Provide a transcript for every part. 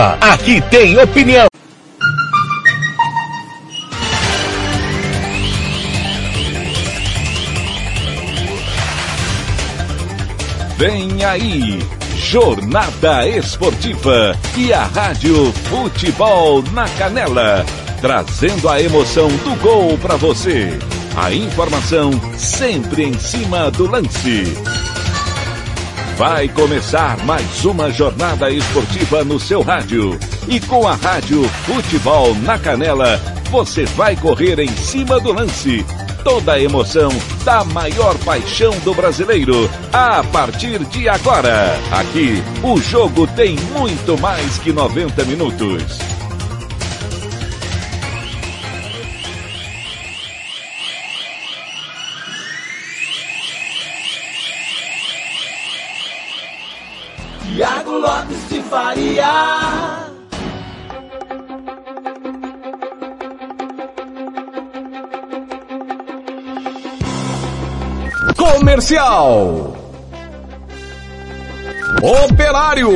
Aqui tem opinião. Vem aí, Jornada Esportiva e a Rádio Futebol na Canela, trazendo a emoção do gol para você. A informação sempre em cima do lance. Vai começar mais uma jornada esportiva no seu rádio. E com a Rádio Futebol na Canela, você vai correr em cima do lance. Toda a emoção da maior paixão do brasileiro. A partir de agora. Aqui, o jogo tem muito mais que 90 minutos. Comercial. Operário.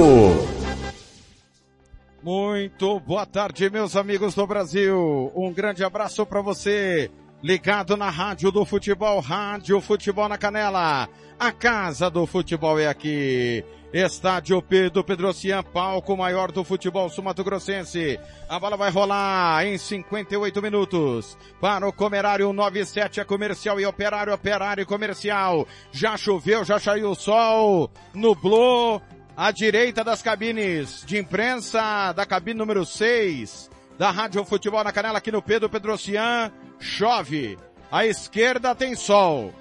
Muito boa tarde, meus amigos do Brasil. Um grande abraço para você. Ligado na Rádio do Futebol, Rádio Futebol na Canela. A casa do futebol é aqui. Estádio Pedro Pedrocian, palco maior do futebol sumatogrossense. A bola vai rolar em 58 minutos. Para o Comerário 97 é comercial e operário, operário e comercial. Já choveu, já saiu o sol, nublou. À direita das cabines de imprensa da cabine número 6 da Rádio Futebol na Canela aqui no Pedro Pedrocian, chove. À esquerda tem sol.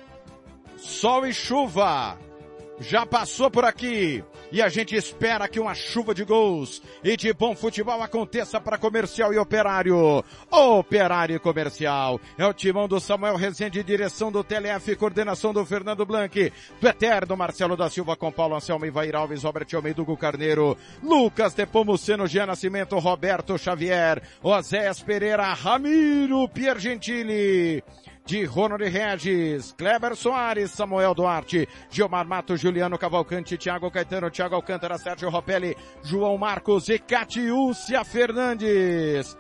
Sol e chuva já passou por aqui. E a gente espera que uma chuva de gols e de bom futebol aconteça para comercial e operário. Operário e comercial. É o timão do Samuel Rezende, direção do TLF, coordenação do Fernando Blanc, do Eterno Marcelo da Silva com Paulo Anselmo, Ivair Alves, Robert Almeida, Hugo Carneiro, Lucas Depomuceno, Jean Nascimento, Roberto Xavier, Oséias Pereira, Ramiro Piergentili de Ronald Regis, Kleber Soares, Samuel Duarte, Gilmar Mato, Juliano Cavalcante, Thiago Caetano, Thiago Alcântara, Sérgio Ropelli, João Marcos e Catiúcia Fernandes.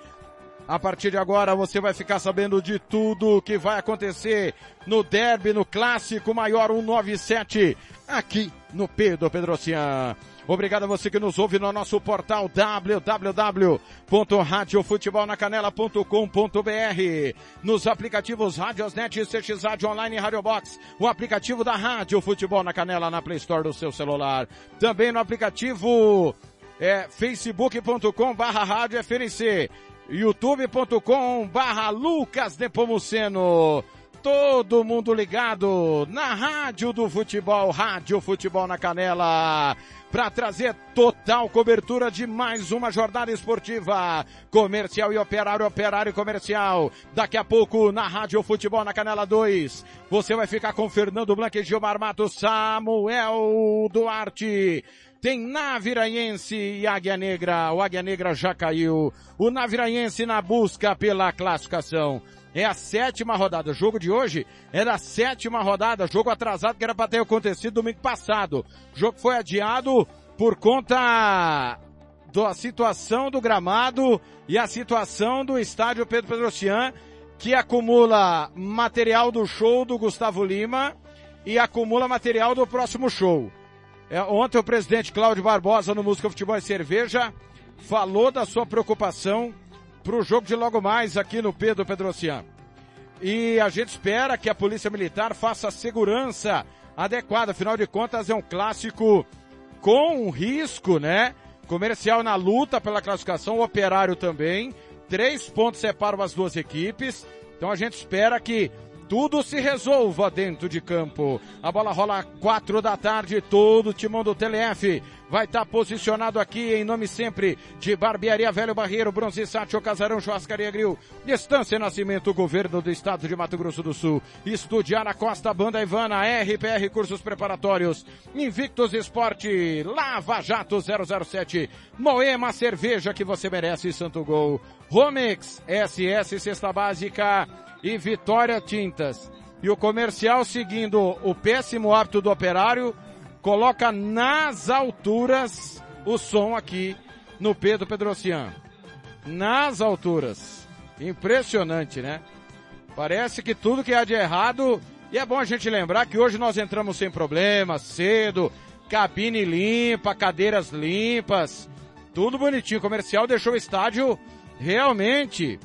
A partir de agora você vai ficar sabendo de tudo que vai acontecer no derby, no clássico maior 197, aqui no Pedro Pedrocian. Obrigado a você que nos ouve no nosso portal www.radiofutebolnacanela.com.br nos aplicativos Radiosnet, CX Rádio Online e Radio Box, o aplicativo da Rádio Futebol na Canela na Play Store do seu celular. Também no aplicativo é, facebook.com barra rádio FNC, youtube.com barra Lucas Nepomuceno todo mundo ligado na Rádio do Futebol, Rádio Futebol na Canela, para trazer total cobertura de mais uma jornada esportiva, comercial e operário, operário e comercial. Daqui a pouco na Rádio Futebol na Canela 2, você vai ficar com Fernando Blanque, Gilmar Mato, Samuel Duarte, tem Naviraense e Águia Negra. O Águia Negra já caiu. O Naviraense na busca pela classificação. É a sétima rodada. O jogo de hoje era a sétima rodada. Jogo atrasado que era para ter acontecido domingo passado. O jogo foi adiado por conta da situação do gramado e a situação do estádio Pedro Pedrocian, que acumula material do show do Gustavo Lima e acumula material do próximo show. É, ontem o presidente Cláudio Barbosa no Música Futebol e Cerveja falou da sua preocupação para o jogo de logo mais aqui no Pedro Pedrocian. E a gente espera que a Polícia Militar faça a segurança adequada. Afinal de contas, é um clássico com um risco, né? Comercial na luta pela classificação, operário também. Três pontos separam as duas equipes. Então a gente espera que tudo se resolva dentro de campo. A bola rola quatro da tarde, todo o timão do TLF vai estar tá posicionado aqui em nome sempre de Barbearia Velho Barreiro, Bronze Sátio, Casarão, Churrascaria Grill, Distância Nascimento, Governo do Estado de Mato Grosso do Sul, Estudiar Costa, Banda Ivana, RPR Cursos Preparatórios, Invictus Esporte, Lava Jato 007, Moema Cerveja que você merece, Santo Gol, Romex, SS Cesta Básica e Vitória Tintas. E o comercial seguindo o péssimo hábito do operário, coloca nas alturas o som aqui no Pedro Pedrocian. Nas alturas. Impressionante, né? Parece que tudo que há de errado, e é bom a gente lembrar que hoje nós entramos sem problemas, cedo, cabine limpa, cadeiras limpas, tudo bonitinho. O comercial deixou o estádio realmente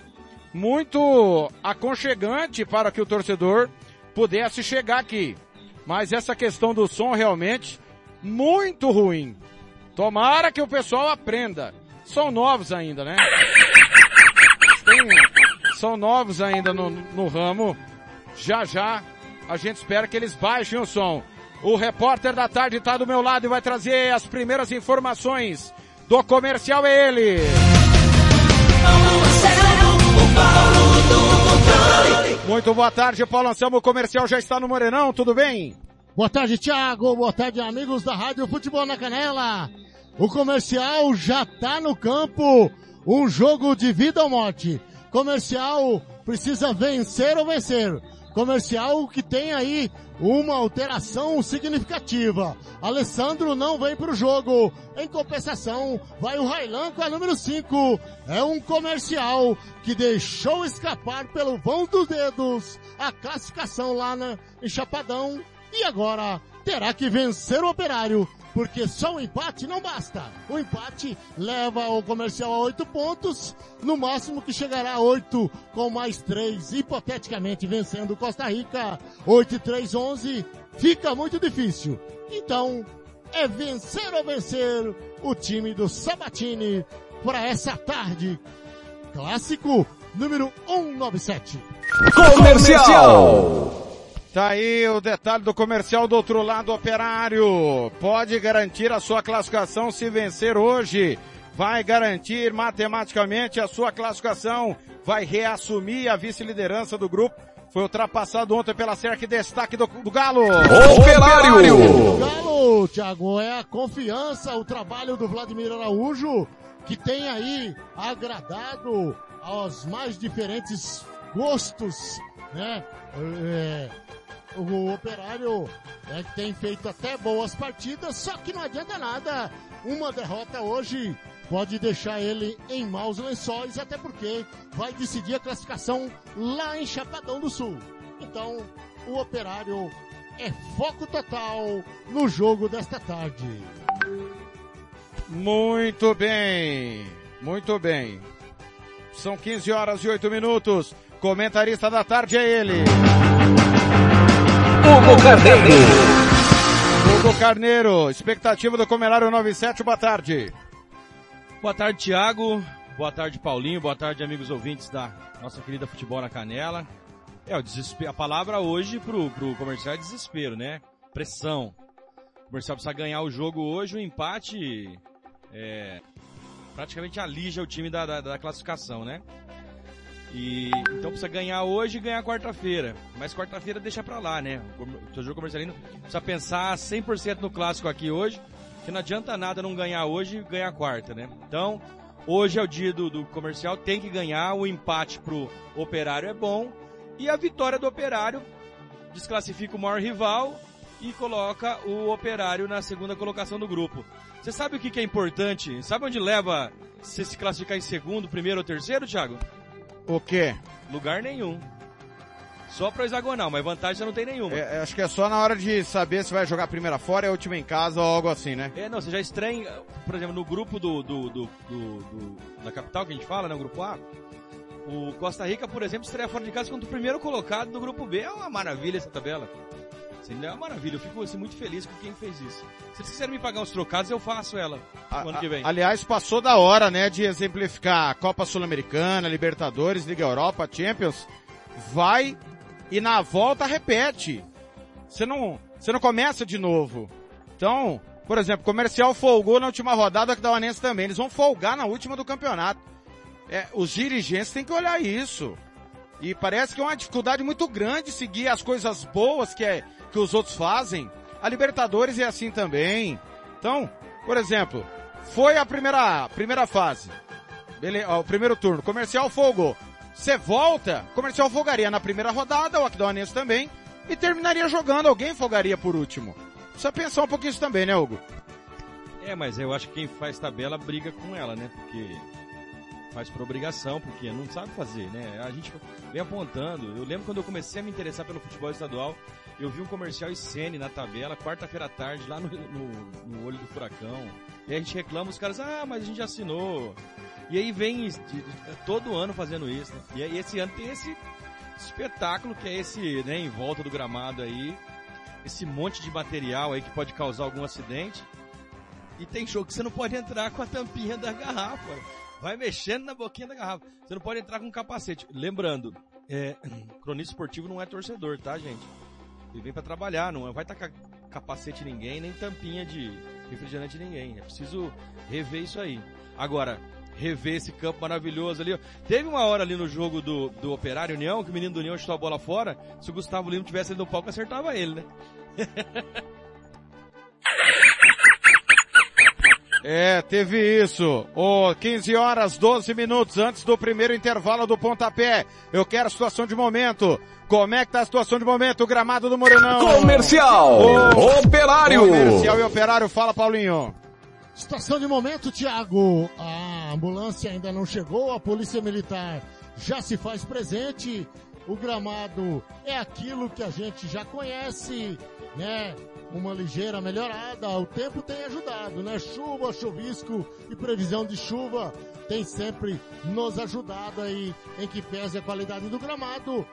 muito aconchegante para que o torcedor pudesse chegar aqui. Mas essa questão do som realmente muito ruim. Tomara que o pessoal aprenda. São novos ainda, né? São novos ainda no, no ramo. Já já a gente espera que eles baixem o som. O repórter da tarde está do meu lado e vai trazer as primeiras informações do comercial é ele. Muito boa tarde, Paulo Anselmo. O comercial já está no Morenão, tudo bem? Boa tarde, Thiago. Boa tarde, amigos da Rádio Futebol na Canela. O comercial já está no campo. Um jogo de vida ou morte. Comercial precisa vencer ou vencer. Comercial que tem aí uma alteração significativa. Alessandro não vem para o jogo. Em compensação, vai o Railan com a número 5. É um comercial que deixou escapar pelo vão dos dedos a classificação lá na, em Chapadão. E agora terá que vencer o operário porque só o empate não basta. O empate leva o comercial a oito pontos, no máximo que chegará a oito com mais três, hipoteticamente vencendo Costa Rica, oito e três, onze, fica muito difícil. Então, é vencer ou vencer o time do Sabatini para essa tarde. Clássico número 197. Comercial! Tá aí o detalhe do comercial do outro lado operário. Pode garantir a sua classificação se vencer hoje. Vai garantir matematicamente a sua classificação. Vai reassumir a vice-liderança do grupo. Foi ultrapassado ontem pela SERC. Destaque do, do Galo. Operário! O Galo, Thiago, é a confiança, o trabalho do Vladimir Araújo, que tem aí agradado aos mais diferentes gostos, né? É, o Operário é, tem feito até boas partidas, só que não adianta nada. Uma derrota hoje pode deixar ele em maus lençóis, até porque vai decidir a classificação lá em Chapadão do Sul. Então, o Operário é foco total no jogo desta tarde. Muito bem, muito bem. São 15 horas e 8 minutos. Comentarista da tarde é ele. Hugo Carneiro. Hugo Carneiro, expectativa do Comerário 97, boa tarde. Boa tarde, Thiago. Boa tarde, Paulinho. Boa tarde, amigos ouvintes da nossa querida Futebol na Canela. É, o desespero, a palavra hoje pro, pro comercial é desespero, né? Pressão. O comercial precisa ganhar o jogo hoje, o empate é, praticamente alija o time da, da, da classificação, né? E então precisa ganhar hoje e ganhar quarta-feira. Mas quarta-feira deixa pra lá, né? O jogo comercialino precisa pensar 100% no clássico aqui hoje, que não adianta nada não ganhar hoje e ganhar quarta, né? Então, hoje é o dia do, do comercial, tem que ganhar, o empate pro operário é bom, e a vitória do operário desclassifica o maior rival e coloca o operário na segunda colocação do grupo. Você sabe o que, que é importante? Sabe onde leva se se classificar em segundo, primeiro ou terceiro, Thiago? O quê? Lugar nenhum. Só pra hexagonal, mas vantagem você não tem nenhuma. É, acho que é só na hora de saber se vai jogar a primeira fora e a última em casa ou algo assim, né? É, não, você já estranha, por exemplo, no grupo do, do, do, do, do da capital que a gente fala, né, o grupo A, o Costa Rica, por exemplo, estreia fora de casa contra o primeiro colocado do grupo B. É uma maravilha essa tabela. Assim, é uma maravilha, eu fico assim, muito feliz com quem fez isso. Se vocês quiserem me pagar os trocados, eu faço ela A- no ano que vem. a- aliás, passou da hora, né, de exemplificar a Copa Sul-Americana, Libertadores, Liga Europa, Champions. Vai e na volta repete. Você não, você não começa de novo. Então, por exemplo, Comercial folgou na última rodada, que da Uanense também. Eles vão folgar na última do campeonato. É, os dirigentes têm que olhar isso. E parece que é uma dificuldade muito grande seguir as coisas boas que, é, que os outros fazem. A Libertadores é assim também. Então, por exemplo, foi a primeira, primeira fase. Bele- ó, o primeiro turno. Comercial folgou. Você volta, comercial folgaria na primeira rodada, o Aquidauanense também, e terminaria jogando, alguém folgaria por último. Precisa pensar um pouquinho isso também, né, Hugo? É, mas eu acho que quem faz tabela briga com ela, né? Porque faz por obrigação, porque não sabe fazer, né? A gente vem apontando. Eu lembro quando eu comecei a me interessar pelo futebol estadual, eu vi um comercial ICN na tabela, quarta-feira à tarde, lá no, no, no, olho do furacão. E a gente reclama, os caras, ah, mas a gente já assinou. E aí vem todo ano fazendo isso, né? E, esse ano tem esse espetáculo que é esse, né, em volta do gramado aí, esse monte de material aí que pode causar algum acidente. E tem jogo que você não pode entrar com a tampinha da garrafa. Vai mexendo na boquinha da garrafa. Você não pode entrar com capacete. Lembrando, é, cronista esportivo não é torcedor, tá, gente? Ele vem para trabalhar, não vai tacar capacete ninguém, nem tampinha de refrigerante ninguém. É preciso rever isso aí. Agora, rever esse campo maravilhoso ali. Teve uma hora ali no jogo do, do Operário União, que o menino do União chutou a bola fora. Se o Gustavo Lima tivesse ali no palco, acertava ele, né? É, teve isso. O oh, 15 horas 12 minutos antes do primeiro intervalo do pontapé. Eu quero a situação de momento. Como é que tá a situação de momento? O gramado do Morenão. Comercial. Oh, operário. Comercial e operário. Fala, Paulinho. Situação de momento, Thiago. A ambulância ainda não chegou, a polícia militar já se faz presente. O gramado é aquilo que a gente já conhece, né? uma ligeira melhorada. O tempo tem ajudado, né? Chuva, chuvisco e previsão de chuva tem sempre nos ajudado aí em que pese a qualidade do gramado.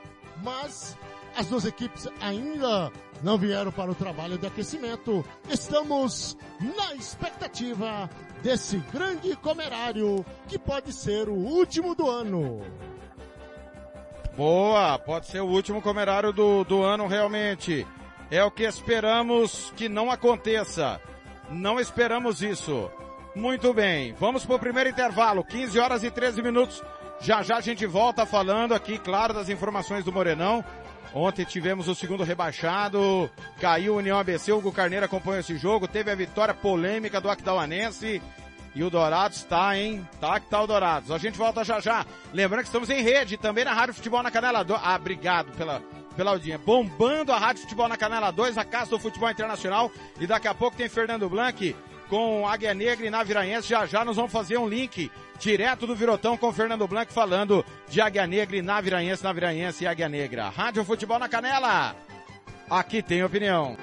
Mas as duas equipes ainda não vieram para o trabalho de aquecimento. Estamos na expectativa desse grande comerário que pode ser o último do ano. Boa, pode ser o último comerário do, do ano realmente. É o que esperamos que não aconteça. Não esperamos isso. Muito bem, vamos para o primeiro intervalo, 15 horas e 13 minutos. Já já a gente volta falando aqui, claro, das informações do Morenão. Ontem tivemos o segundo rebaixado, caiu União ABC, Hugo Carneiro acompanhou esse jogo, teve a vitória polêmica do Aquidauanense e o Dourados tá, hein? Tá que tá o Dourados. A gente volta já já. Lembrando que estamos em rede, também na Rádio Futebol na Canela. Ah, obrigado pela, pela audiência. Bombando a Rádio Futebol na Canela 2, a Casa do Futebol Internacional. E daqui a pouco tem Fernando Blanc com Águia Negra e Naviraense. Já já nós vamos fazer um link direto do Virotão com Fernando Blanc falando de Águia Negra e Naviraense, Naviraense e Águia Negra. Rádio Futebol na Canela. Aqui tem opinião.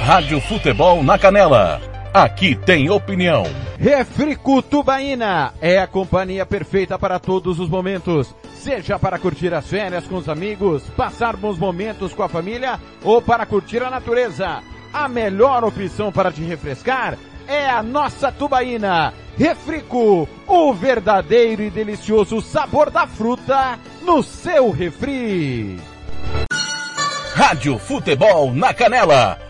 Rádio Futebol na Canela. Aqui tem opinião. Refrico Tubaína é a companhia perfeita para todos os momentos. Seja para curtir as férias com os amigos, passar bons momentos com a família ou para curtir a natureza. A melhor opção para te refrescar é a nossa tubaína. Refrico, o verdadeiro e delicioso sabor da fruta no seu refri. Rádio Futebol na Canela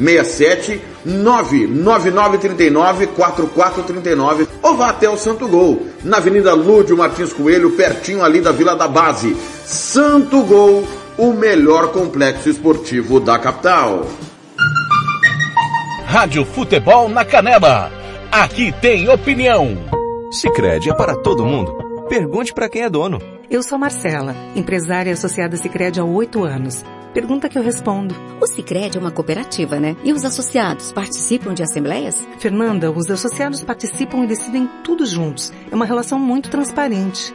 67 99939 4439 ou vá até o Santo Gol, na Avenida Lúdio Martins Coelho, pertinho ali da Vila da Base. Santo Gol, o melhor complexo esportivo da capital. Rádio Futebol na Canela. Aqui tem opinião. Sicredi é para todo mundo. Pergunte para quem é dono. Eu sou Marcela, empresária associada Sicredi há oito anos. Pergunta que eu respondo. O Sicredi é uma cooperativa, né? E os associados participam de assembleias? Fernanda, os associados participam e decidem tudo juntos. É uma relação muito transparente.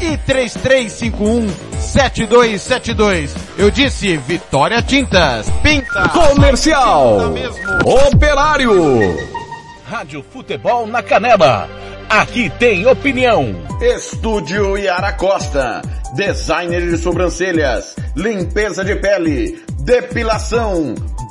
e 3351 7272. Eu disse Vitória Tintas. Pinta. Comercial. Operário. Rádio Futebol na Canela. Aqui tem opinião. Estúdio Yara Costa. Designer de sobrancelhas. Limpeza de pele. Depilação.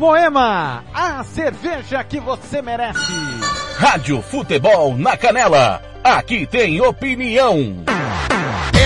Moema, a cerveja que você merece. Rádio Futebol na Canela. Aqui tem opinião.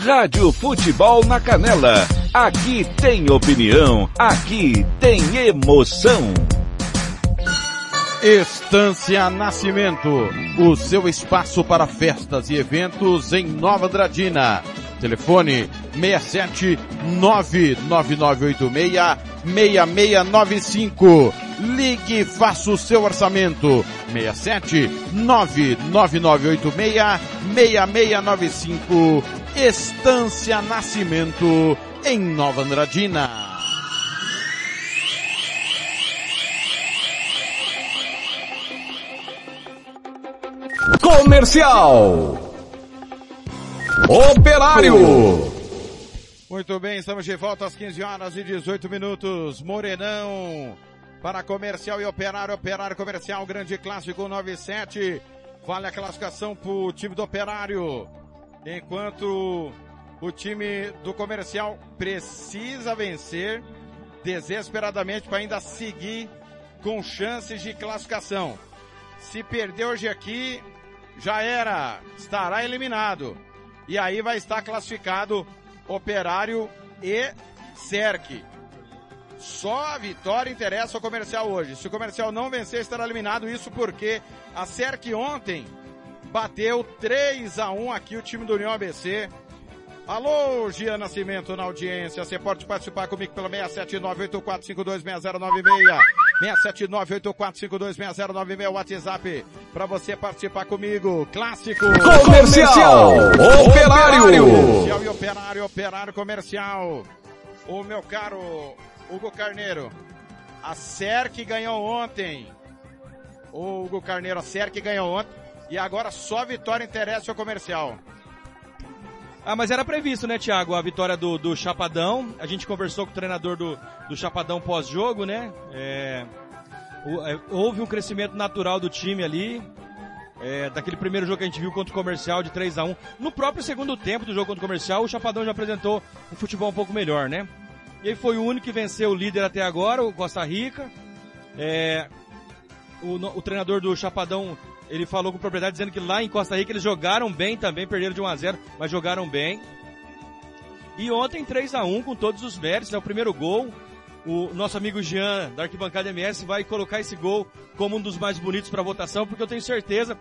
Rádio Futebol na Canela. Aqui tem opinião, aqui tem emoção. Estância Nascimento, o seu espaço para festas e eventos em Nova Andradina. Telefone 67 99986 6695. Ligue e faça o seu orçamento. 67 99986 6695. Estância Nascimento em Nova Andradina. Comercial. Operário. Muito bem, estamos de volta às 15 horas e 18 minutos. Morenão para comercial e operário, operário comercial, grande clássico 97. Vale a classificação para o time do operário. Enquanto o time do comercial precisa vencer desesperadamente para ainda seguir com chances de classificação. Se perder hoje aqui, já era, estará eliminado. E aí vai estar classificado Operário e Cerc. Só a vitória interessa ao comercial hoje. Se o comercial não vencer, estará eliminado. Isso porque a Cerc ontem bateu 3 a 1 aqui o time do União ABC. Alô, Gia Nascimento na audiência. Você pode participar comigo pelo 67984526096. 67984526096 WhatsApp para você participar comigo. Clássico Comercial. Operário. Comercial e operário, operário comercial. O meu caro Hugo Carneiro. A SERC ganhou ontem. O Hugo Carneiro, a SERC ganhou ontem. E agora só vitória interessa ao comercial. Ah, mas era previsto, né, Thiago? A vitória do, do Chapadão. A gente conversou com o treinador do, do Chapadão pós-jogo, né? É, o, é, houve um crescimento natural do time ali. É, daquele primeiro jogo que a gente viu contra o Comercial de 3 a 1 No próprio segundo tempo do jogo contra o Comercial, o Chapadão já apresentou um futebol um pouco melhor, né? E aí foi o único que venceu o líder até agora, o Costa Rica. É, o, o treinador do Chapadão ele falou com propriedade dizendo que lá em Costa Rica eles jogaram bem também, perderam de 1 a 0 mas jogaram bem. E ontem 3 a 1 com todos os méritos, é o primeiro gol. O nosso amigo Jean, da Arquibancada MS, vai colocar esse gol como um dos mais bonitos para votação, porque eu tenho certeza,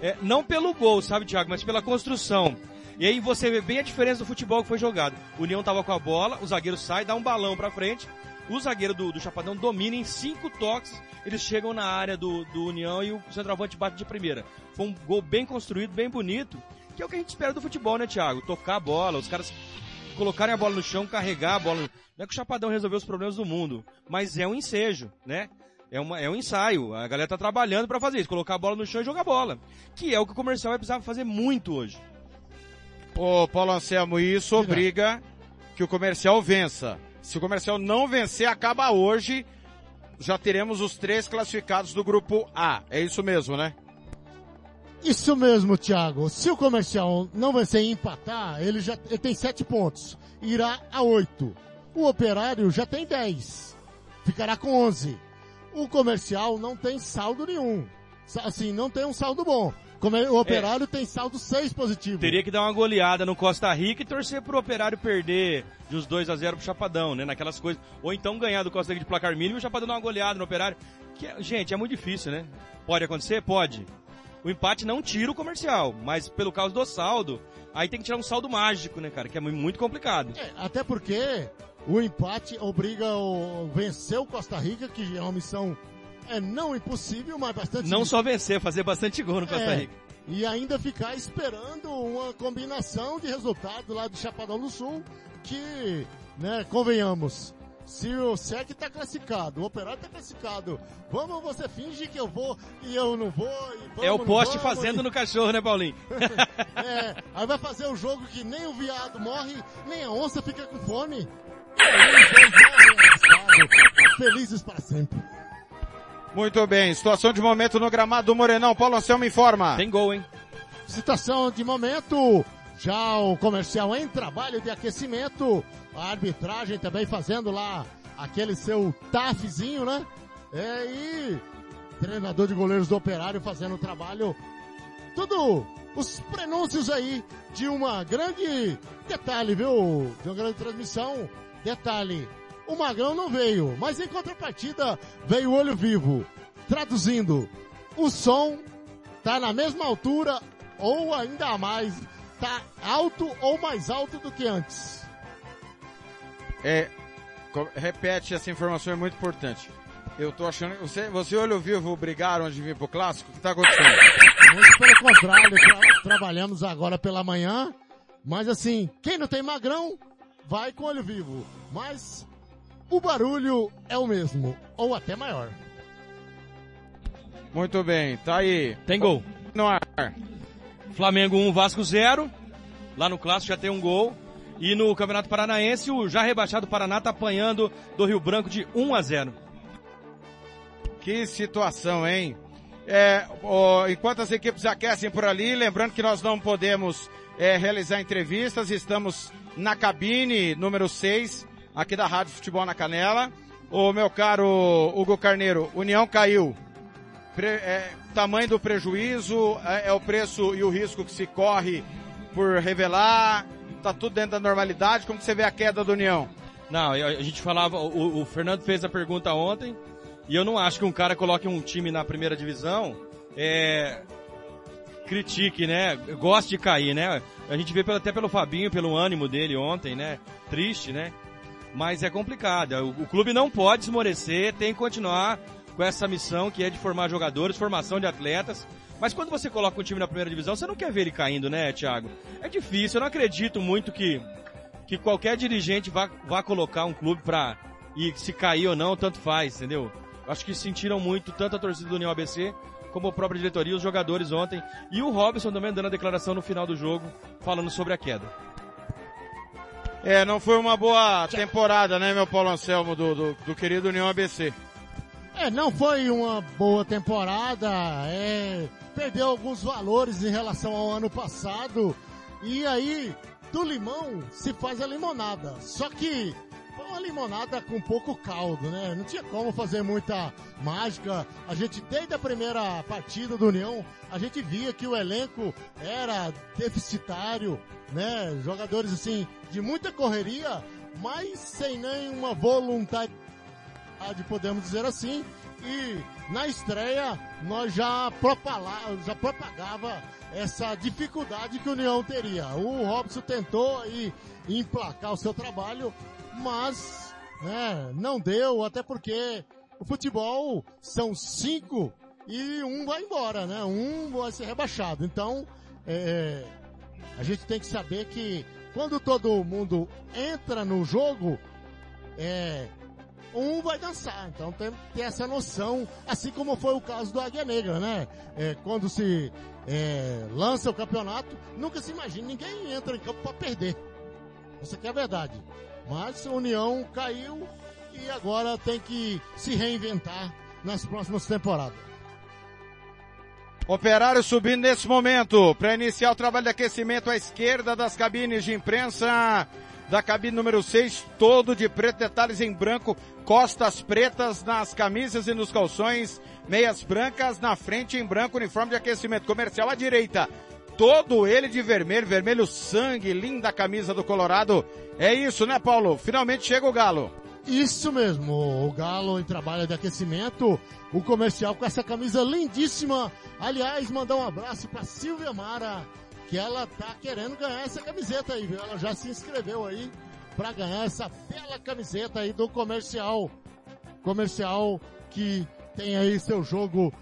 é, não pelo gol, sabe, Thiago, mas pela construção. E aí você vê bem a diferença do futebol que foi jogado. O União tava com a bola, o zagueiro sai, dá um balão para frente, o zagueiro do, do Chapadão domina em cinco toques, eles chegam na área do, do União e o centroavante bate de primeira. Foi um gol bem construído, bem bonito, que é o que a gente espera do futebol, né, Thiago? Tocar a bola, os caras colocarem a bola no chão, carregar a bola. Não é que o Chapadão resolveu os problemas do mundo, mas é um ensejo, né? É, uma, é um ensaio. A galera tá trabalhando para fazer isso, colocar a bola no chão e jogar bola. Que é o que o comercial vai precisar fazer muito hoje. Ô, Paulo Anselmo, isso obriga que o comercial vença. Se o comercial não vencer, acaba hoje. Já teremos os três classificados do grupo A. É isso mesmo, né? Isso mesmo, Thiago. Se o comercial não vencer e empatar, ele já ele tem sete pontos. Irá a oito. O operário já tem dez. Ficará com onze. O comercial não tem saldo nenhum. Assim, não tem um saldo bom. O operário é. tem saldo 6 positivo. Teria que dar uma goleada no Costa Rica e torcer pro operário perder de os 2 a 0 pro Chapadão, né? Naquelas coisas. Ou então ganhar do Costa Rica de placar mínimo e o Chapadão dar uma goleada no operário. Que, gente, é muito difícil, né? Pode acontecer? Pode. O empate não tira o comercial, mas pelo causa do saldo, aí tem que tirar um saldo mágico, né, cara? Que é muito complicado. É, até porque o empate obriga o vencer o Costa Rica, que é uma missão é não impossível, mas bastante. Não só vencer, fazer bastante gol no Costa é, Rica. E ainda ficar esperando uma combinação de resultados lá do Chapadão do Sul, que, né, convenhamos, se o SEC está classificado, o Operário está classificado, vamos, você finge que eu vou e eu não vou. Vamos, é o poste vamos, fazendo e... no cachorro, né, Paulinho? é, aí vai fazer o jogo que nem o viado morre, nem a onça fica com fome. E aí, felizes para sempre. Muito bem, situação de momento no gramado do Morenão. Paulo Anselmo informa. Tem gol, hein? Situação de momento. Já o comercial em trabalho de aquecimento. A arbitragem também fazendo lá aquele seu tafzinho, né? É, e treinador de goleiros do operário fazendo o trabalho. Tudo os prenúncios aí de uma grande detalhe, viu? De uma grande transmissão. Detalhe, o Magrão não veio, mas em contrapartida veio o Olho Vivo. Traduzindo, o som tá na mesma altura ou ainda mais, tá alto ou mais alto do que antes. É, repete essa informação é muito importante. Eu tô achando, você, você Olho Vivo brigaram de vir pro clássico? O que tá acontecendo? Muito pelo contrário, tra trabalhamos agora pela manhã, mas assim, quem não tem magrão, vai com olho vivo. Mas o barulho é o mesmo, ou até maior. Muito bem, tá aí. Tem gol. No ar. Flamengo 1, Vasco 0. Lá no clássico já tem um gol. E no Campeonato Paranaense, o já rebaixado Paraná tá apanhando do Rio Branco de 1 a 0. Que situação, hein? É, ó, enquanto as equipes aquecem por ali, lembrando que nós não podemos é, realizar entrevistas, estamos na cabine número 6 aqui da Rádio Futebol na Canela. O meu caro Hugo Carneiro, União caiu. Pre, é, tamanho do prejuízo, é, é, o preço e o risco que se corre por revelar, tá tudo dentro da normalidade. Como que você vê a queda da União? Não, a gente falava, o, o Fernando fez a pergunta ontem, e eu não acho que um cara coloque um time na primeira divisão, é, critique, né? Goste de cair, né? A gente vê até pelo Fabinho, pelo ânimo dele ontem, né? Triste, né? Mas é complicado. O, o clube não pode esmorecer, tem que continuar com essa missão que é de formar jogadores, formação de atletas. Mas quando você coloca um time na primeira divisão, você não quer ver ele caindo, né, Thiago? É difícil, eu não acredito muito que, que qualquer dirigente vá, vá colocar um clube pra. E se cair ou não, tanto faz, entendeu? Acho que sentiram muito tanto a torcida do União ABC como a própria diretoria, os jogadores ontem. E o Robson também dando a declaração no final do jogo, falando sobre a queda. É, não foi uma boa temporada, né, meu Paulo Anselmo, do, do, do querido União ABC. É, não foi uma boa temporada, é, perdeu alguns valores em relação ao ano passado, e aí, do limão se faz a limonada. Só que foi uma limonada com pouco caldo, né? Não tinha como fazer muita mágica. A gente, desde a primeira partida do União, a gente via que o elenco era deficitário, né? Jogadores, assim, de muita correria, mas sem nenhuma vontade, podemos dizer assim. E na estreia, nós já, propala, já propagava essa dificuldade que o União teria. O Robson tentou aí emplacar o seu trabalho, mas né, não deu, até porque o futebol são cinco e um vai embora, né? Um vai ser rebaixado. Então, é, a gente tem que saber que quando todo mundo entra no jogo, é, um vai dançar. Então tem ter essa noção, assim como foi o caso do Águia Negra, né? É, quando se é, lança o campeonato, nunca se imagina, ninguém entra em campo para perder. Essa aqui é a verdade. Mas a União caiu e agora tem que se reinventar nas próximas temporadas. Operário subindo nesse momento para iniciar o trabalho de aquecimento à esquerda das cabines de imprensa da cabine número 6, todo de preto, detalhes em branco, costas pretas nas camisas e nos calções, meias brancas na frente em branco, uniforme de aquecimento comercial à direita. Todo ele de vermelho, vermelho sangue, linda camisa do Colorado. É isso, né, Paulo? Finalmente chega o Galo. Isso mesmo, o Galo em trabalho de aquecimento, o comercial com essa camisa lindíssima. Aliás, mandar um abraço para Silvia Mara, que ela tá querendo ganhar essa camiseta aí, viu? Ela já se inscreveu aí para ganhar essa bela camiseta aí do comercial. Comercial que tem aí seu jogo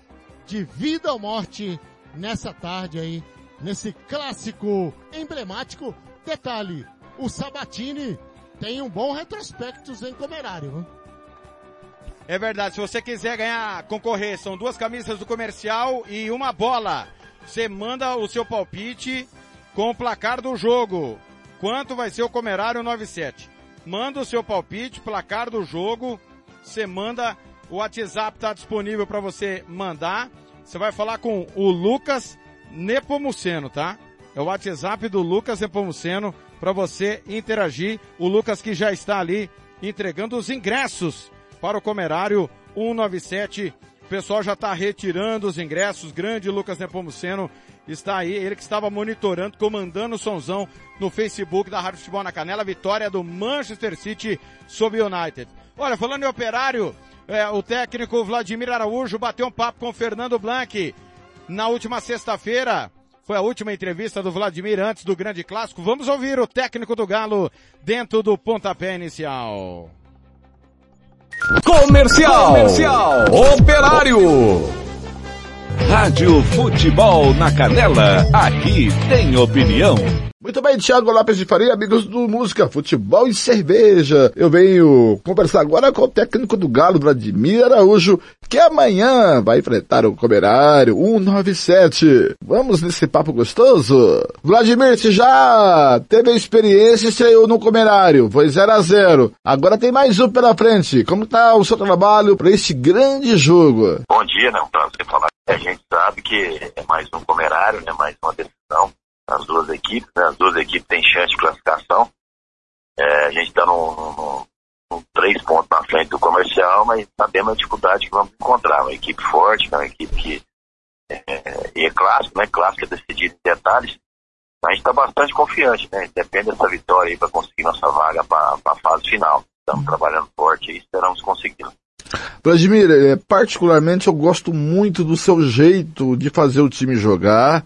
de vida ou morte nessa tarde aí, nesse clássico emblemático. Detalhe, o Sabatini tem um bom retrospecto em Comerário. É verdade, se você quiser ganhar, concorrer, são duas camisas do comercial e uma bola você manda o seu palpite com o placar do jogo. Quanto vai ser o Comerário 97? Manda o seu palpite, placar do jogo. Você manda, o WhatsApp está disponível para você mandar. Você vai falar com o Lucas Nepomuceno, tá? É o WhatsApp do Lucas Nepomuceno para você interagir. O Lucas que já está ali entregando os ingressos para o Comerário 197 pessoal já está retirando os ingressos. Grande Lucas Nepomuceno está aí. Ele que estava monitorando, comandando o sonzão no Facebook da Rádio Futebol na Canela. Vitória do Manchester City sobre o United. Olha, falando em operário, é, o técnico Vladimir Araújo bateu um papo com o Fernando Blanc na última sexta-feira. Foi a última entrevista do Vladimir antes do grande clássico. Vamos ouvir o técnico do Galo dentro do pontapé inicial. Comercial. Comercial. Operário. Rádio Futebol na Canela. Aqui tem opinião. Muito bem, Thiago Lopes de Faria, amigos do Música, Futebol e Cerveja. Eu venho conversar agora com o técnico do Galo, Vladimir Araújo, que amanhã vai enfrentar o Comerário 197. Vamos nesse papo gostoso? Vladimir, você já teve a experiência e estreou no Comerário, foi 0 a 0 Agora tem mais um pela frente. Como está o seu trabalho para este grande jogo? Bom dia, né? Um prazer falar. A gente sabe que é mais um Comerário, né? Mais uma decisão as duas equipes, né? as duas equipes têm chance de classificação. É, a gente está num, três pontos na frente do comercial, mas sabemos a dificuldade que vamos encontrar. Uma equipe forte, né? uma equipe que é, é clássico, né? Clássico é decidido em detalhes. A gente está bastante confiante, né? Depende dessa vitória aí para conseguir nossa vaga para a fase final. Estamos trabalhando forte e esperamos conseguir. Vladimir, é, particularmente eu gosto muito do seu jeito de fazer o time jogar.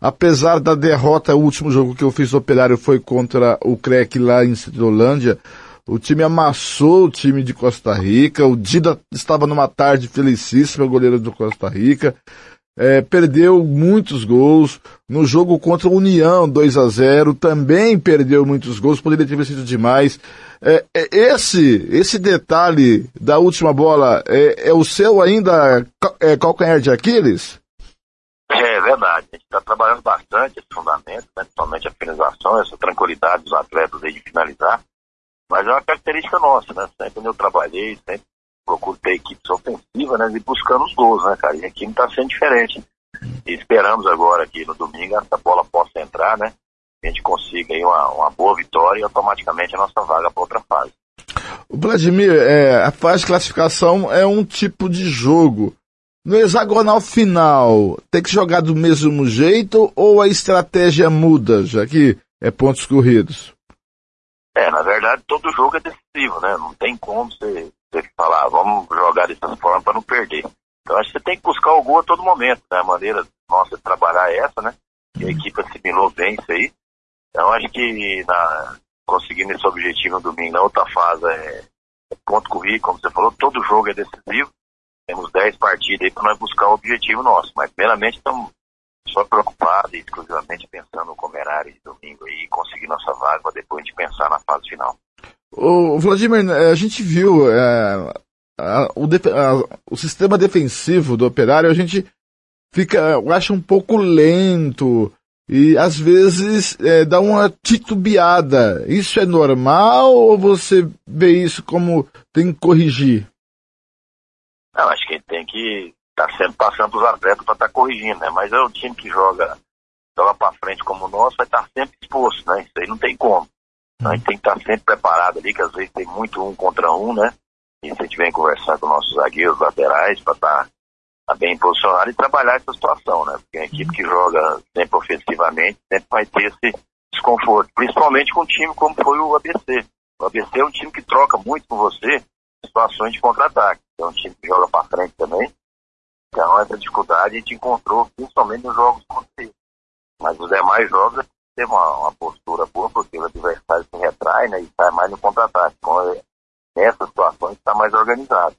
Apesar da derrota, o último jogo que eu fiz do Operário foi contra o CREC lá em Cidolândia. O time amassou o time de Costa Rica. O Dida estava numa tarde felicíssima, o goleiro do Costa Rica. É, perdeu muitos gols. No jogo contra o União, 2 a 0 também perdeu muitos gols, poderia ter vencido demais. É, é, esse, esse detalhe da última bola é, é o seu ainda é, calcanhar de Aquiles? A gente está trabalhando bastante esse fundamento, né, principalmente a finalização, essa tranquilidade dos atletas aí de finalizar, mas é uma característica nossa, né? Sempre eu trabalhei, sempre procuro ter equipes ofensivas, né? E buscando os gols, né, cara? E aqui não está sendo diferente. E esperamos agora que no domingo essa bola possa entrar, né? A gente consiga aí uma, uma boa vitória e automaticamente a nossa vaga para outra fase. Vladimir, é, a fase de classificação é um tipo de jogo. No hexagonal final, tem que jogar do mesmo jeito ou a estratégia muda, já que é pontos corridos? É, na verdade, todo jogo é decisivo, né? Não tem como você, você falar, vamos jogar dessa forma para não perder. Então, acho que você tem que buscar o gol a todo momento, né? A maneira nossa de trabalhar é essa, né? E a equipe assimilou bem isso aí. Então, acho que na, conseguindo esse objetivo no domingo, na outra fase, é, é ponto corrido, como você falou, todo jogo é decisivo. Temos 10 partidas aí para nós buscar o objetivo nosso, mas primeiramente estamos só preocupados exclusivamente pensando no Comerário de domingo aí, conseguir nossa vaga para depois a gente pensar na fase final. O Vladimir, a gente viu é, a, o, a, o, sistema defensivo do operário, a gente fica, eu acho um pouco lento e às vezes é, dá uma titubeada. Isso é normal ou você vê isso como tem que corrigir? Que ele tem que estar tá sempre passando os atletas para estar tá corrigindo, né? Mas é o time que joga, joga para frente como o nosso, vai estar tá sempre exposto, né? Isso aí não tem como. Então, a gente tem que estar tá sempre preparado ali, que às vezes tem muito um contra um, né? E a gente vem conversar com nossos zagueiros laterais para estar tá, tá bem posicionado e trabalhar essa situação, né? Porque a equipe que joga sempre ofensivamente sempre vai ter esse desconforto, principalmente com um time como foi o ABC. O ABC é um time que troca muito com você situações de contra-ataque. É um time que joga para frente também. Então essa dificuldade a gente encontrou principalmente nos jogos contra ele. Mas os demais jogos tem uma, uma, postura boa, porque o adversário se retrai né, e sai mais no contra-ataque. Então, é, nessas situações está mais organizado.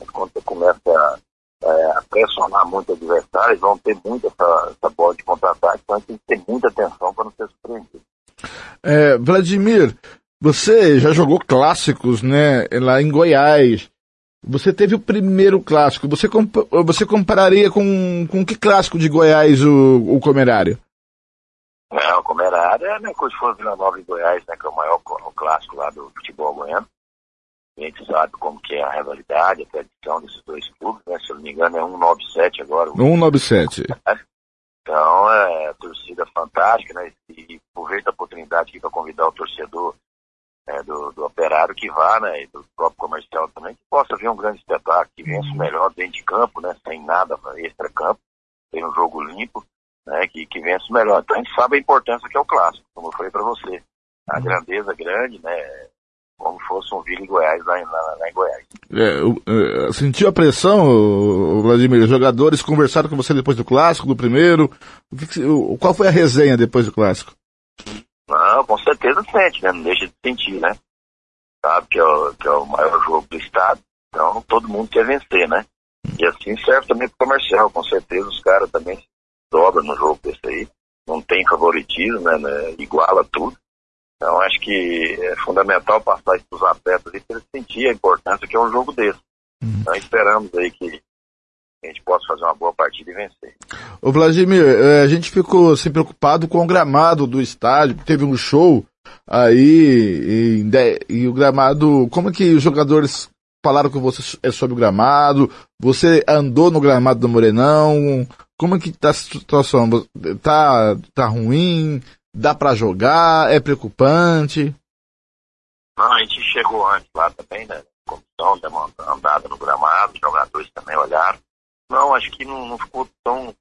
Mas quando você começa a, é, a pressionar muito o adversário, eles vão ter muito essa, essa bola de contra-ataque, então a gente tem que ter muita atenção para não ser surpreendido. É, Vladimir, você já jogou clássicos, né, lá em Goiás. Você teve o primeiro clássico. Você, comp você compararia com, com que clássico de Goiás o, o Comerário? É, o Comerário é né, coisa foi Vila Nova em Goiás, né, que é o maior o clássico lá do futebol goiano. A gente sabe como que é a rivalidade, a tradição desses dois clubes, né? Se eu não me engano é 197 agora. 197. Então, é torcida fantástica, né? E aproveito a oportunidade aqui para convidar o torcedor é, do, do, operário que vá, né? E do próprio comercial também, que possa ver um grande espetáculo, que vença o melhor dentro de campo, né? Sem nada extra-campo. Tem um jogo limpo né, que, que vence melhor. Então a gente sabe a importância que é o clássico, como eu falei para você. A uhum. grandeza grande, né, como fosse um Vila em Goiás, lá, lá, lá em Goiás. É, sentiu a pressão, Vladimir? Os jogadores conversaram com você depois do clássico, do primeiro? O, qual foi a resenha depois do clássico? Não, com certeza sente, né? Não deixa de sentir, né? Sabe que é o, que é o maior jogo do estado. Então todo mundo quer vencer, né? E assim serve também para o comercial, com certeza os caras também dobra no jogo desse aí. Não tem favoritismo, né, né, iguala tudo. Então acho que é fundamental passar isso para os atletas e para eles sentirem a importância que é um jogo desse. Uhum. Então esperamos aí que a gente possa fazer uma boa partida e vencer. Ô Vladimir, é, a gente ficou assim, preocupado com o gramado do estádio, teve um show aí e, e o gramado, como é que os jogadores falaram com você é sobre o gramado? Você andou no gramado do Morenão? Como é que tá a situação? Tá, tá ruim? Dá para jogar? É preocupante? Não, a gente chegou antes lá também, né? Comissão, deu uma andada no gramado, os jogadores também olharam. Não, acho que não, não ficou tão,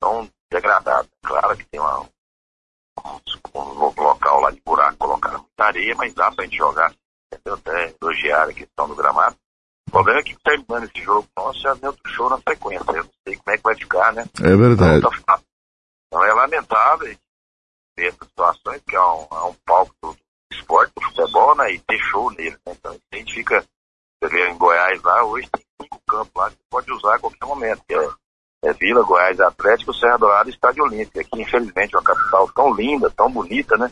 tão degradado. Claro que tem uma, um, um local lá de buraco, colocaram muita areia, mas dá pra gente jogar. Eu até elogiar a questão do gramado. O problema é que terminando esse jogo nosso já deu outro show na sequência. Eu não sei como é que vai ficar, né? É verdade. Então, tá então é lamentável ver essas situações, que é um, é um palco do esporte, do futebol, né? E ter show nele, né? Então a gente fica, você vê em Goiás lá, hoje tem campos lá que pode usar a qualquer momento, que é, é Vila, Goiás Atlético, Serra Dourada e Estádio Olímpico. Aqui, infelizmente, é uma capital tão linda, tão bonita, né?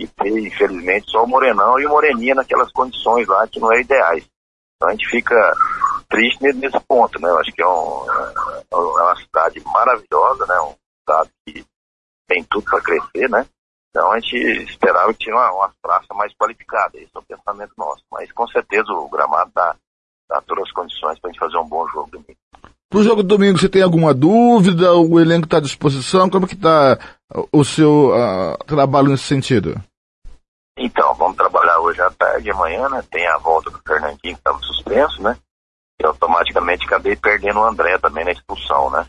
E ter, infelizmente, só o Morenão e o Moreninha naquelas condições lá que não é ideais. Então a gente fica triste nesse ponto, né? Eu acho que é, um, é uma cidade maravilhosa, né? Um estado que tem tudo para crescer, né? Então a gente esperava que tinha uma, uma praça mais qualificada, esse é o pensamento nosso. Mas com certeza o gramado dá, dá todas as condições para a gente fazer um bom jogo domingo. Para o jogo do domingo, você tem alguma dúvida? O elenco está à disposição? Como que está o seu uh, trabalho nesse sentido? Então, vamos trabalhar hoje à tarde e amanhã, né? Tem a volta do Fernandinho que estava suspenso, né? E automaticamente acabei perdendo o André também na expulsão, né?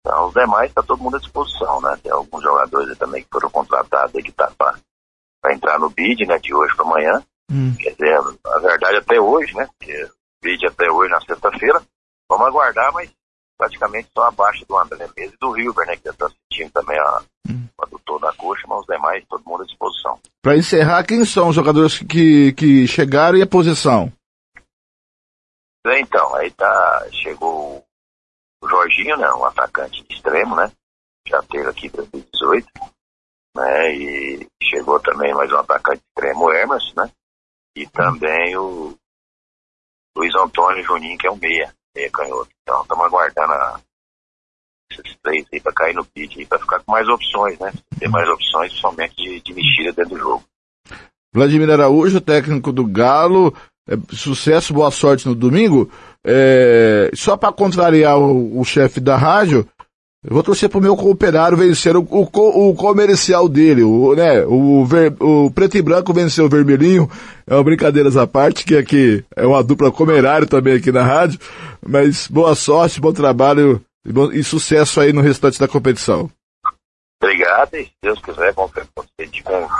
Então, os demais está todo mundo à disposição, né? Tem alguns jogadores também que foram contratados aí que tá para entrar no bid, né? De hoje para amanhã. Hum. Quer dizer, na verdade até hoje, né? Porque bid até hoje na sexta-feira. Vamos aguardar, mas praticamente só abaixo do André mesmo e do Hilber, né? Que já está sentindo também a, hum. o adutor da coxa, mas os demais, todo mundo à disposição. Para encerrar, quem são os jogadores que, que chegaram e a posição? Então, aí tá, chegou o Jorginho, né? Um atacante extremo, né? Já teve aqui em 2018, né? E chegou também mais um atacante extremo, o Emerson, né? e também o Luiz Antônio Juninho, que é um meia, meia canhoto. Então estamos aguardando a, esses três aí para cair no aí, para ficar com mais opções, né? Ter mais opções, somente de, de mexida dentro do jogo. Vladimir Araújo, técnico do Galo, é, sucesso, boa sorte no domingo. É, só para contrariar o, o chefe da rádio, eu vou torcer pro meu cooperário vencer o, o, o comercial dele, o, né, o, ver, o preto e branco venceu o vermelhinho, é uma brincadeiras à parte, que aqui é uma dupla comerário também aqui na rádio, mas boa sorte, bom trabalho e, bom, e sucesso aí no restante da competição. Obrigado, e se Deus quiser,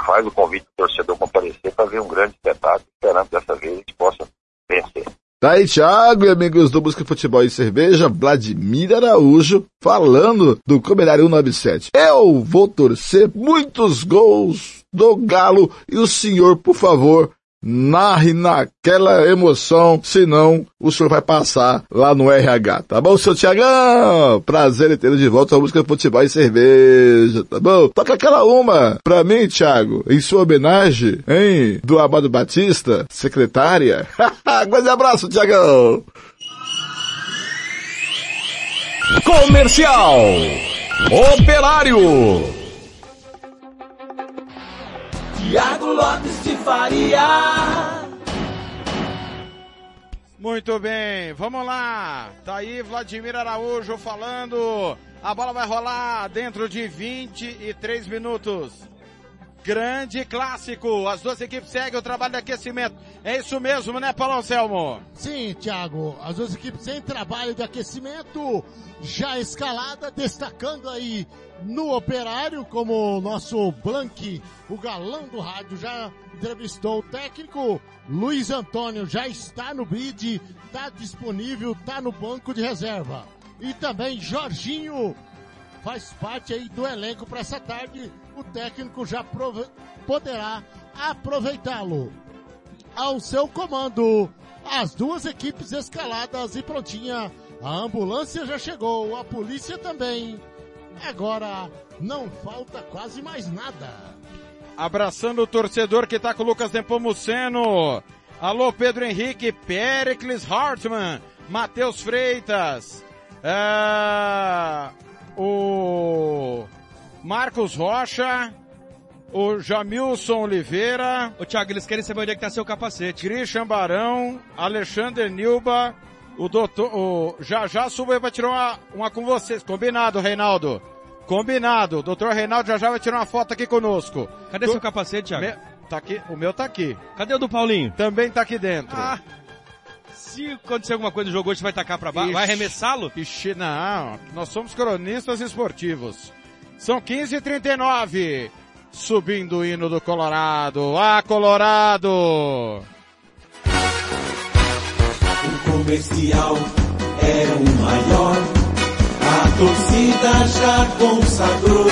faz o convite do torcedor comparecer para ver um grande espetáculo, esperando que dessa vez a gente possa vencer. Tá aí, Thiago e amigos do Busca Futebol e Cerveja, Vladimir Araújo, falando do Comerário 197. Eu vou torcer muitos gols do Galo e o senhor, por favor, narre naquela emoção, senão o senhor vai passar lá no RH, tá bom, seu Tiagão? Prazer em tê-lo de volta à música futebol e cerveja, tá bom? Toca aquela uma pra mim, Thiago, em sua homenagem, hein? Do Amado Batista, secretária. Grande abraço, Tiagão! Comercial Operário Tiago Lopes de Faria. Muito bem, vamos lá. Tá aí Vladimir Araújo falando. A bola vai rolar dentro de 23 minutos. Grande clássico. As duas equipes seguem o trabalho de aquecimento. É isso mesmo, né, Paulo Anselmo? Sim, Thiago. As duas equipes em trabalho de aquecimento, já escalada, destacando aí no operário, como o nosso Blank, o galão do rádio, já entrevistou o técnico. Luiz Antônio já está no bid, está disponível, está no banco de reserva. E também Jorginho faz parte aí do elenco para essa tarde. O técnico já poderá aproveitá-lo. Ao seu comando, as duas equipes escaladas e prontinha. A ambulância já chegou, a polícia também. Agora não falta quase mais nada. Abraçando o torcedor que tá com o Lucas Nepomuceno. Alô, Pedro Henrique, Pericles Hartmann, Matheus Freitas, é, o Marcos Rocha, o Jamilson Oliveira. Ô Thiago, eles querem saber onde é que tá seu capacete. Christian Barão, Alexandre Nilba, o doutor, o, já já subo vai tirar uma, uma com vocês. Combinado, Reinaldo. Combinado. O doutor Reinaldo já já vai tirar uma foto aqui conosco. Cadê seu capacete, Thiago? Me, tá aqui, o meu tá aqui. Cadê o do Paulinho? Também tá aqui dentro. Ah, se acontecer alguma coisa no jogo hoje, vai tacar pra baixo? Vai arremessá-lo? Ixi, não. Nós somos cronistas esportivos. São 15h39. Subindo o hino do Colorado. Ah, Colorado! O comercial é o maior. A torcida já consagrou.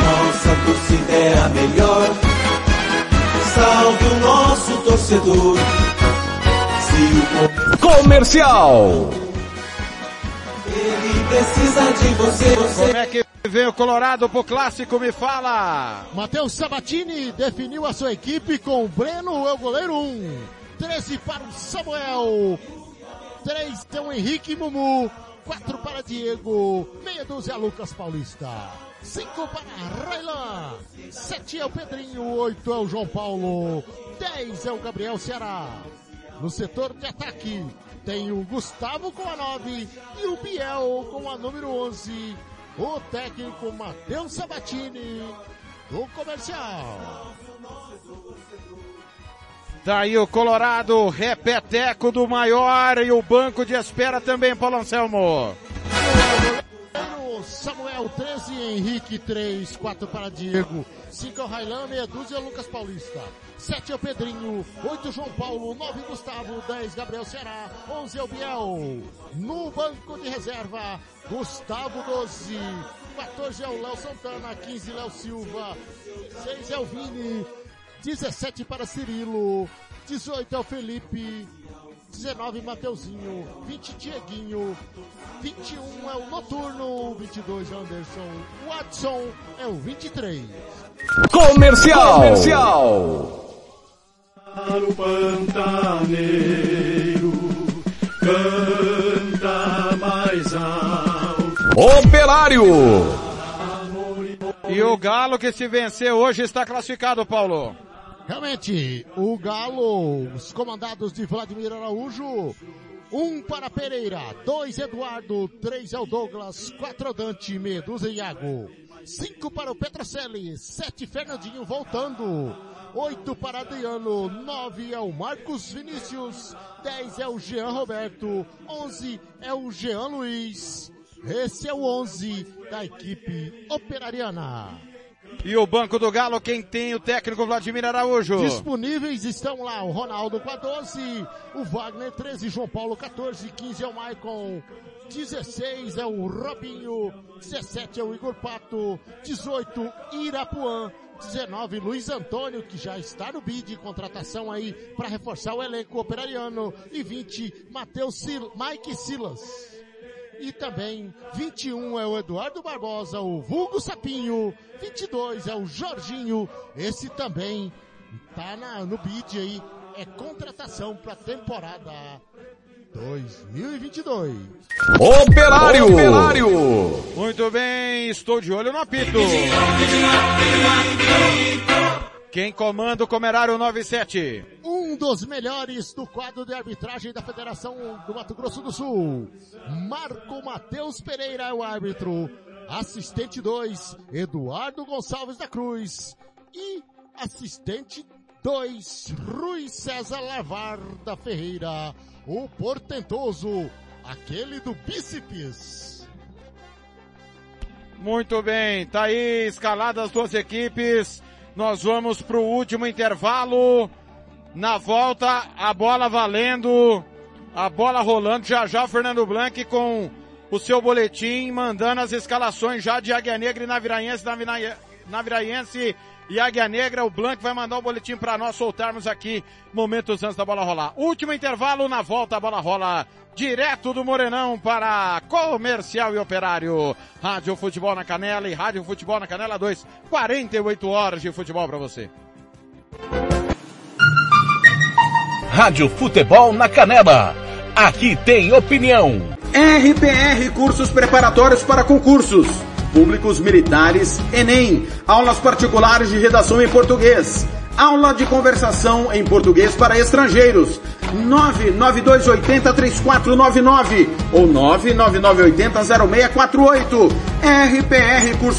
Nossa torcida é a melhor. Salve o nosso torcedor. Comercial. Ele precisa de você, você. Como é que vem o Colorado pro clássico? Me fala. Matheus Sabatini definiu a sua equipe com o Breno, é o goleiro 1. 13 para o Samuel. 3 tem o Henrique Mumu. 4 para Diego. Meia dúzia Lucas Paulista. 5 para Railan. 7 é o Pedrinho. 8 é o João Paulo. 10 é o Gabriel Ceará. No setor de ataque, tem o Gustavo com a 9 e o Biel com a número 11. O técnico Matheus Sabatini, do comercial. Tá o Colorado, repeteco do maior e o banco de espera também, Paulo Anselmo. Samuel 13, Henrique 3, 4 para Diego, 5 é o Railan, meia dúzia Lucas Paulista, 7 é o Pedrinho, 8 João Paulo, 9 Gustavo, 10 Gabriel Ceará, 11 é o Biel. No banco de reserva, Gustavo 12, 14 é o Léo Santana, 15 Léo Silva, 6 é o Vini, 17 para Cirilo, 18 é o Felipe, 19 Mateuzinho, 20 Dieguinho, 21 é o Noturno, 22 Anderson, Watson é o 23. Comercial. Comercial. o pantaneiro canta mais alto. Operário! E o Galo que se vencer hoje está classificado, Paulo. Realmente, o Galo, os comandados de Vladimir Araújo, um para Pereira, dois Eduardo, três é o Douglas, quatro é Dante, Medusa e Iago, cinco para o Petrocelli, sete Fernandinho voltando, oito para Adriano, nove é o Marcos Vinícius, dez é o Jean Roberto, onze é o Jean Luiz. Esse é o onze da equipe operariana. E o Banco do Galo, quem tem o técnico Vladimir Araújo? Disponíveis estão lá o Ronaldo com a 12, o Wagner 13, João Paulo 14, 15 é o Maicon, 16 é o Robinho, 17 é o Igor Pato, 18 Irapuã, 19 Luiz Antônio, que já está no bid contratação aí para reforçar o elenco operariano, e 20 Matheus Sil Mike Silas. E também 21 é o Eduardo Barbosa, o Vulgo Sapinho. 22 é o Jorginho. Esse também tá na, no bid aí. É contratação para temporada 2022. Operário! Operário! Muito bem, estou de olho no apito. Quem comanda o Comerário 97? Um dos melhores do quadro de arbitragem da Federação do Mato Grosso do Sul. Marco Matheus Pereira é o árbitro. Assistente 2, Eduardo Gonçalves da Cruz. E assistente 2, Rui César Lavarda Ferreira. O portentoso, aquele do bíceps. Muito bem, tá aí escaladas as duas equipes. Nós vamos pro último intervalo. Na volta, a bola valendo, a bola rolando. Já já o Fernando Blanc com o seu boletim, mandando as escalações já de Águia Negra e Naviraense, Navira... Naviraense e Águia Negra. O Blanc vai mandar o boletim para nós soltarmos aqui momentos antes da bola rolar. Último intervalo, na volta a bola rola direto do Morenão para Comercial e Operário. Rádio Futebol na Canela e Rádio Futebol na Canela 2. 48 horas de futebol para você. Rádio Futebol na Canela. Aqui tem opinião. RPR Cursos Preparatórios para Concursos. Públicos Militares, Enem. Aulas particulares de redação em português. Aula de conversação em português para estrangeiros. 992803499 ou 999800648. RPR Cursos